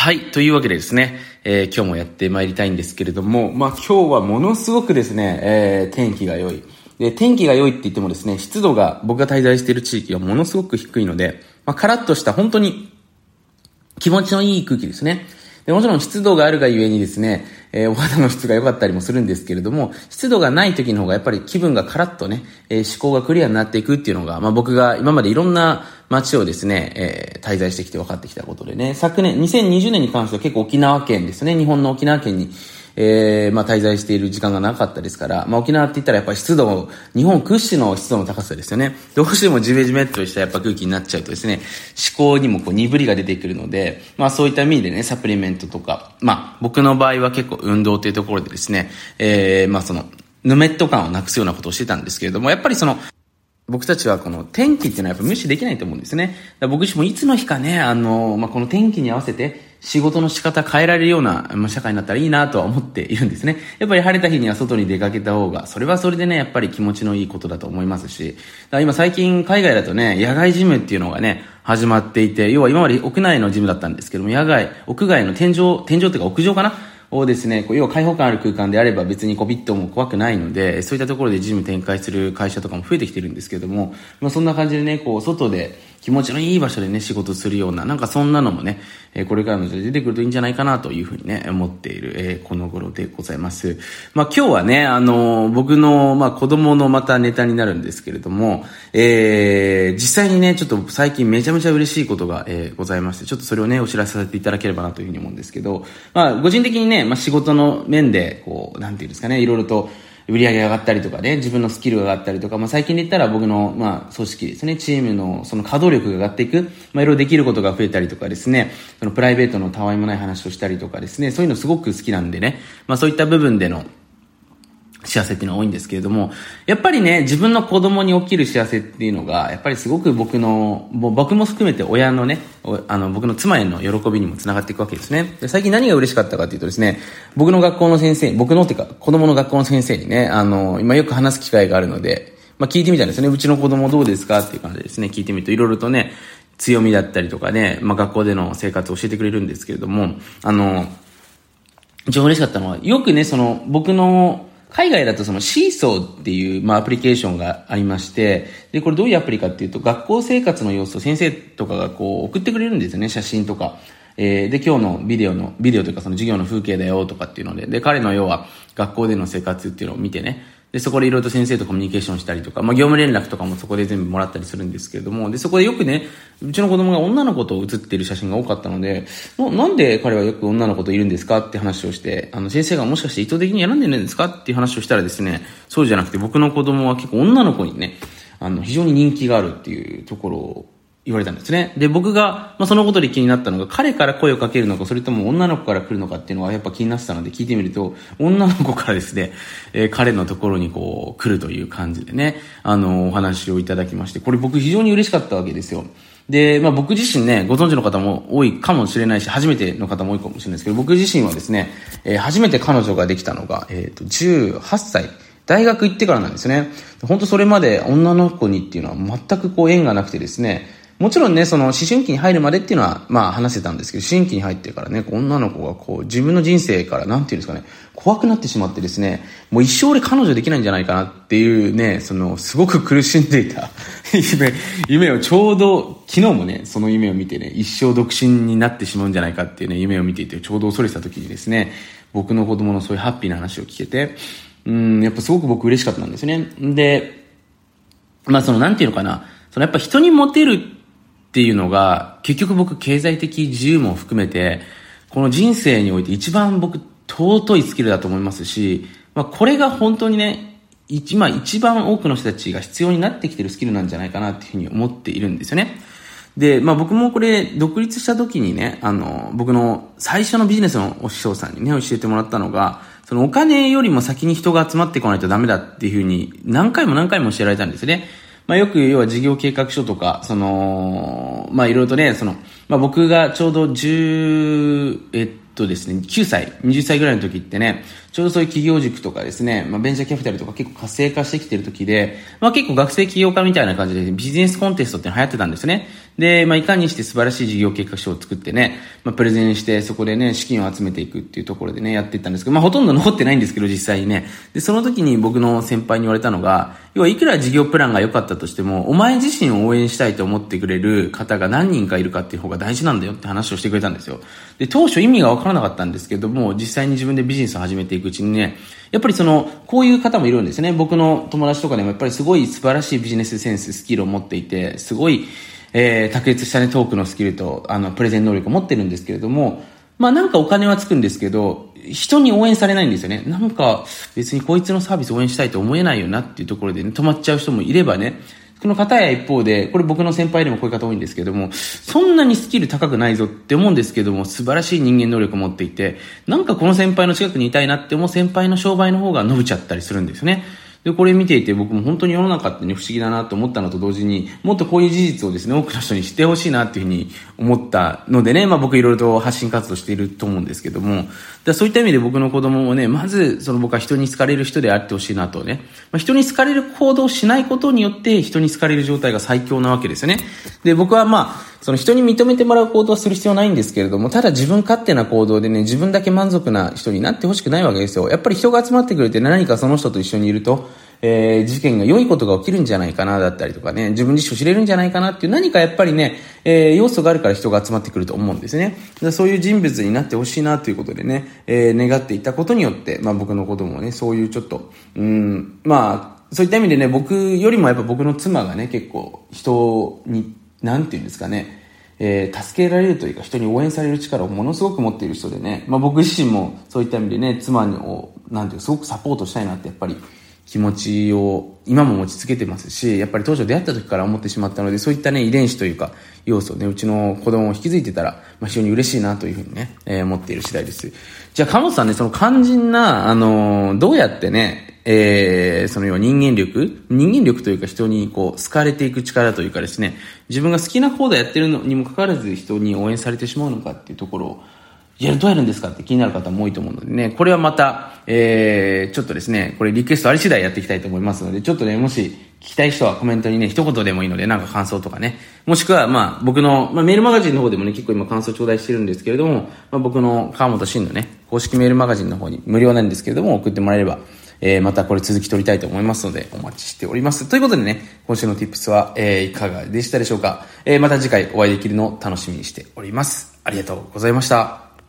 はい。というわけでですね、えー、今日もやってまいりたいんですけれども、まあ今日はものすごくですね、えー、天気が良い。で、天気が良いって言ってもですね、湿度が僕が滞在している地域はものすごく低いので、まあカラッとした本当に気持ちのいい空気ですね。でもちろん湿度があるがゆえにですね、えー、お肌の質が良かったりもするんですけれども、湿度がない時の方がやっぱり気分がカラッとね、えー、思考がクリアになっていくっていうのが、まあ僕が今までいろんな街をですね、えー、滞在してきて分かってきたことでね、昨年、2020年に関しては結構沖縄県ですね、日本の沖縄県に、えー、まあ、滞在している時間がなかったですから、まあ、沖縄って言ったらやっぱり湿度、日本屈指の湿度の高さですよね。どうしてもジメジメっとしたやっぱ空気になっちゃうとですね、思考にもこう鈍りが出てくるので、まあそういった意味でね、サプリメントとか、まあ僕の場合は結構運動というところでですね、えー、まあその、ヌメット感をなくすようなことをしてたんですけれども、やっぱりその、僕たちはこの天気っていうのはやっぱ無視できないと思うんですね。僕自身もいつの日かね、あの、まあ、この天気に合わせて仕事の仕方変えられるような、まあ、社会になったらいいなとは思っているんですね。やっぱり晴れた日には外に出かけた方が、それはそれでね、やっぱり気持ちのいいことだと思いますし、今最近海外だとね、野外ジムっていうのがね、始まっていて、要は今まで屋内のジムだったんですけども、野外、屋外の天井、天井っていうか屋上かな？をですね、こう要は開放感ある空間であれば別にコビットも怖くないので、そういったところでジム展開する会社とかも増えてきてるんですけども、まあそんな感じでね、こう外で気持ちのいい場所でね、仕事するような、なんかそんなのもね、えこれからの時代出てくるといいんじゃないかなというふうにね、思っている、えこの頃でございます。まあ今日はね、あの僕の、まあ子供のまたネタになるんですけれども、えー、実際にね、ちょっと最近めちゃめちゃ嬉しいことが、えー、ございまして、ちょっとそれをね、お知らせさせていただければなというふうに思うんですけど、まあ個人的にね、まあ仕事の面で、こう、なんていうんですかね、いろいろと、売り上げが上がったりとかね、自分のスキルが上がったりとか、まあ最近で言ったら僕の、まあ組織ですね、チームのその稼働力が上がっていく、まあいろいろできることが増えたりとかですね、そのプライベートのたわいもない話をしたりとかですね、そういうのすごく好きなんでね、まあそういった部分での、幸せっていうのは多いんですけれども、やっぱりね、自分の子供に起きる幸せっていうのが、やっぱりすごく僕の、僕も含めて親のね、あの、僕の妻への喜びにもつながっていくわけですね。で、最近何が嬉しかったかっていうとですね、僕の学校の先生、僕のっていうか、子供の学校の先生にね、あの、今よく話す機会があるので、まあ聞いてみたんですね。うちの子供どうですかっていう感じでですね、聞いてみると、いろいろとね、強みだったりとかね、まあ学校での生活を教えてくれるんですけれども、あの、一番嬉しかったのは、よくね、その、僕の、海外だとそのシーソーっていう、まあ、アプリケーションがありまして、で、これどういうアプリかっていうと、学校生活の様子を先生とかがこう送ってくれるんですよね、写真とか。えー、で、今日のビデオの、ビデオというかその授業の風景だよとかっていうので、で、彼の要は学校での生活っていうのを見てね、で、そこでいろいろと先生とコミュニケーションしたりとか、まあ、業務連絡とかもそこで全部もらったりするんですけれども、で、そこでよくね、うちの子供が女の子と写っている写真が多かったので、なんで彼はよく女の子といるんですかって話をして、あの、先生がもしかして意図的に選んでるんですかっていう話をしたらですね、そうじゃなくて僕の子供は結構女の子にね、あの、非常に人気があるっていうところを言われたんですね。で、僕が、まあ、そのことで気になったのが、彼から声をかけるのか、それとも女の子から来るのかっていうのはやっぱ気になってたので聞いてみると、女の子からですね、えー、彼のところにこう、来るという感じでね、あの、お話をいただきまして、これ僕非常に嬉しかったわけですよ。で、まあ僕自身ね、ご存知の方も多いかもしれないし、初めての方も多いかもしれないですけど、僕自身はですね、えー、初めて彼女ができたのが、えっ、と、18歳。大学行ってからなんですね。本当それまで女の子にっていうのは全くこう縁がなくてですね、もちろんね、その思春期に入るまでっていうのは、まあ話せたんですけど、思春期に入ってからね、女の子がこう、自分の人生から、なんていうんですかね、怖くなってしまってですね、もう一生俺彼女できないんじゃないかなっていうね、その、すごく苦しんでいた 夢、夢をちょうど、昨日もね、その夢を見てね、一生独身になってしまうんじゃないかっていうね、夢を見ていて、ちょうど恐れてた時にですね、僕の子供のそういうハッピーな話を聞けて、うん、やっぱすごく僕嬉しかったんですね。で、まあその、なんていうのかな、そのやっぱ人にモテるっていうのが、結局僕経済的自由も含めて、この人生において一番僕尊いスキルだと思いますし、まあこれが本当にね、今一番多くの人たちが必要になってきてるスキルなんじゃないかなっていうふうに思っているんですよね。で、まあ僕もこれ独立した時にね、あの、僕の最初のビジネスのお師匠さんにね、教えてもらったのが、そのお金よりも先に人が集まってこないとダメだっていうふうに何回も何回も教えられたんですね。まあ、よく要は事業計画書とか、その、まあ、いろいろとね、その、まあ、僕がちょうど10、えっと、ですね、9歳、20歳ぐらいの時ってね、ちょうどそういう企業塾とかですね、まあ、ベンチャーキャピタルとか結構活性化してきてる時で、まあ、結構学生起業家みたいな感じでビジネスコンテストって流行ってたんですね。で、まあ、いかにして素晴らしい事業計画書を作ってね、まあ、プレゼンしてそこでね、資金を集めていくっていうところでね、やっていったんですけど、まあ、ほとんど残ってないんですけど、実際にね。で、その時に僕の先輩に言われたのが、要はいくら事業プランが良かったとしても、お前自身を応援したいと思ってくれる方が何人かいるかっていう方が大事なんだよって話をしてくれたんですよ。で、当初意味がわからなかったんですけども、実際に自分でビジネスを始めていくうちにね、やっぱりその、こういう方もいるんですね。僕の友達とかでもやっぱりすごい素晴らしいビジネスセンス、スキルを持っていて、すごい、えー、卓越したね、トークのスキルと、あの、プレゼン能力を持ってるんですけれども、まあなんかお金はつくんですけど、人に応援されないんですよね。なんか別にこいつのサービス応援したいと思えないよなっていうところでね、止まっちゃう人もいればね、の方や一方で、これ僕の先輩でもこういう方多いんですけども、そんなにスキル高くないぞって思うんですけども、素晴らしい人間能力を持っていて、なんかこの先輩の近くにいたいなって思う先輩の商売の方が伸びちゃったりするんですよね。で、これ見ていて僕も本当に世の中ってね、不思議だなと思ったのと同時に、もっとこういう事実をですね、多くの人に知ってほしいなっていうふうに思ったのでね、まあ僕いろいろと発信活動していると思うんですけども、だそういった意味で僕の子供もね、まずその僕は人に好かれる人であってほしいなとね、まあ、人に好かれる行動をしないことによって人に好かれる状態が最強なわけですよね。で、僕はまあ、その人に認めてもらう行動をする必要ないんですけれども、ただ自分勝手な行動でね、自分だけ満足な人になってほしくないわけですよ。やっぱり人が集まってくれて何かその人と一緒にいると、えー、事件が良いことが起きるんじゃないかなだったりとかね、自分自身を知れるんじゃないかなっていう何かやっぱりね、えー、要素があるから人が集まってくると思うんですね。そういう人物になってほしいなということでね、えー、願っていたことによって、まあ僕の子供もね、そういうちょっと、うん、まあ、そういった意味でね、僕よりもやっぱ僕の妻がね、結構人に、なんていうんですかね、えー、助けられるというか人に応援される力をものすごく持っている人でね、まあ僕自身もそういった意味でね、妻を、なんていうすごくサポートしたいなってやっぱり気持ちを今も持ち続けてますし、やっぱり当初出会った時から思ってしまったので、そういったね、遺伝子というか、要素をね、うちの子供を引き継いでたら、まあ、非常に嬉しいなというふうにね、えー、思っている次第です。じゃあ、鴨さんね、その肝心な、あのー、どうやってね、えー、その要は人間力人間力というか人にこう、好かれていく力というかですね、自分が好きな方でやってるのにもかかわらず人に応援されてしまうのかっていうところを、いや、どうやるんですかって気になる方も多いと思うのでね、これはまた、えー、ちょっとですね、これリクエストあり次第やっていきたいと思いますので、ちょっとね、もし聞きたい人はコメントにね、一言でもいいので、なんか感想とかね、もしくは、まあ、僕の、まあ、メールマガジンの方でもね、結構今感想頂戴してるんですけれども、まあ、僕の川本慎のね、公式メールマガジンの方に無料なんですけれども、送ってもらえれば、えー、またこれ続き取りたいと思いますので、お待ちしております。ということでね、今週の tips は、えー、いかがでしたでしょうか。えー、また次回お会いできるのを楽しみにしております。ありがとうございました。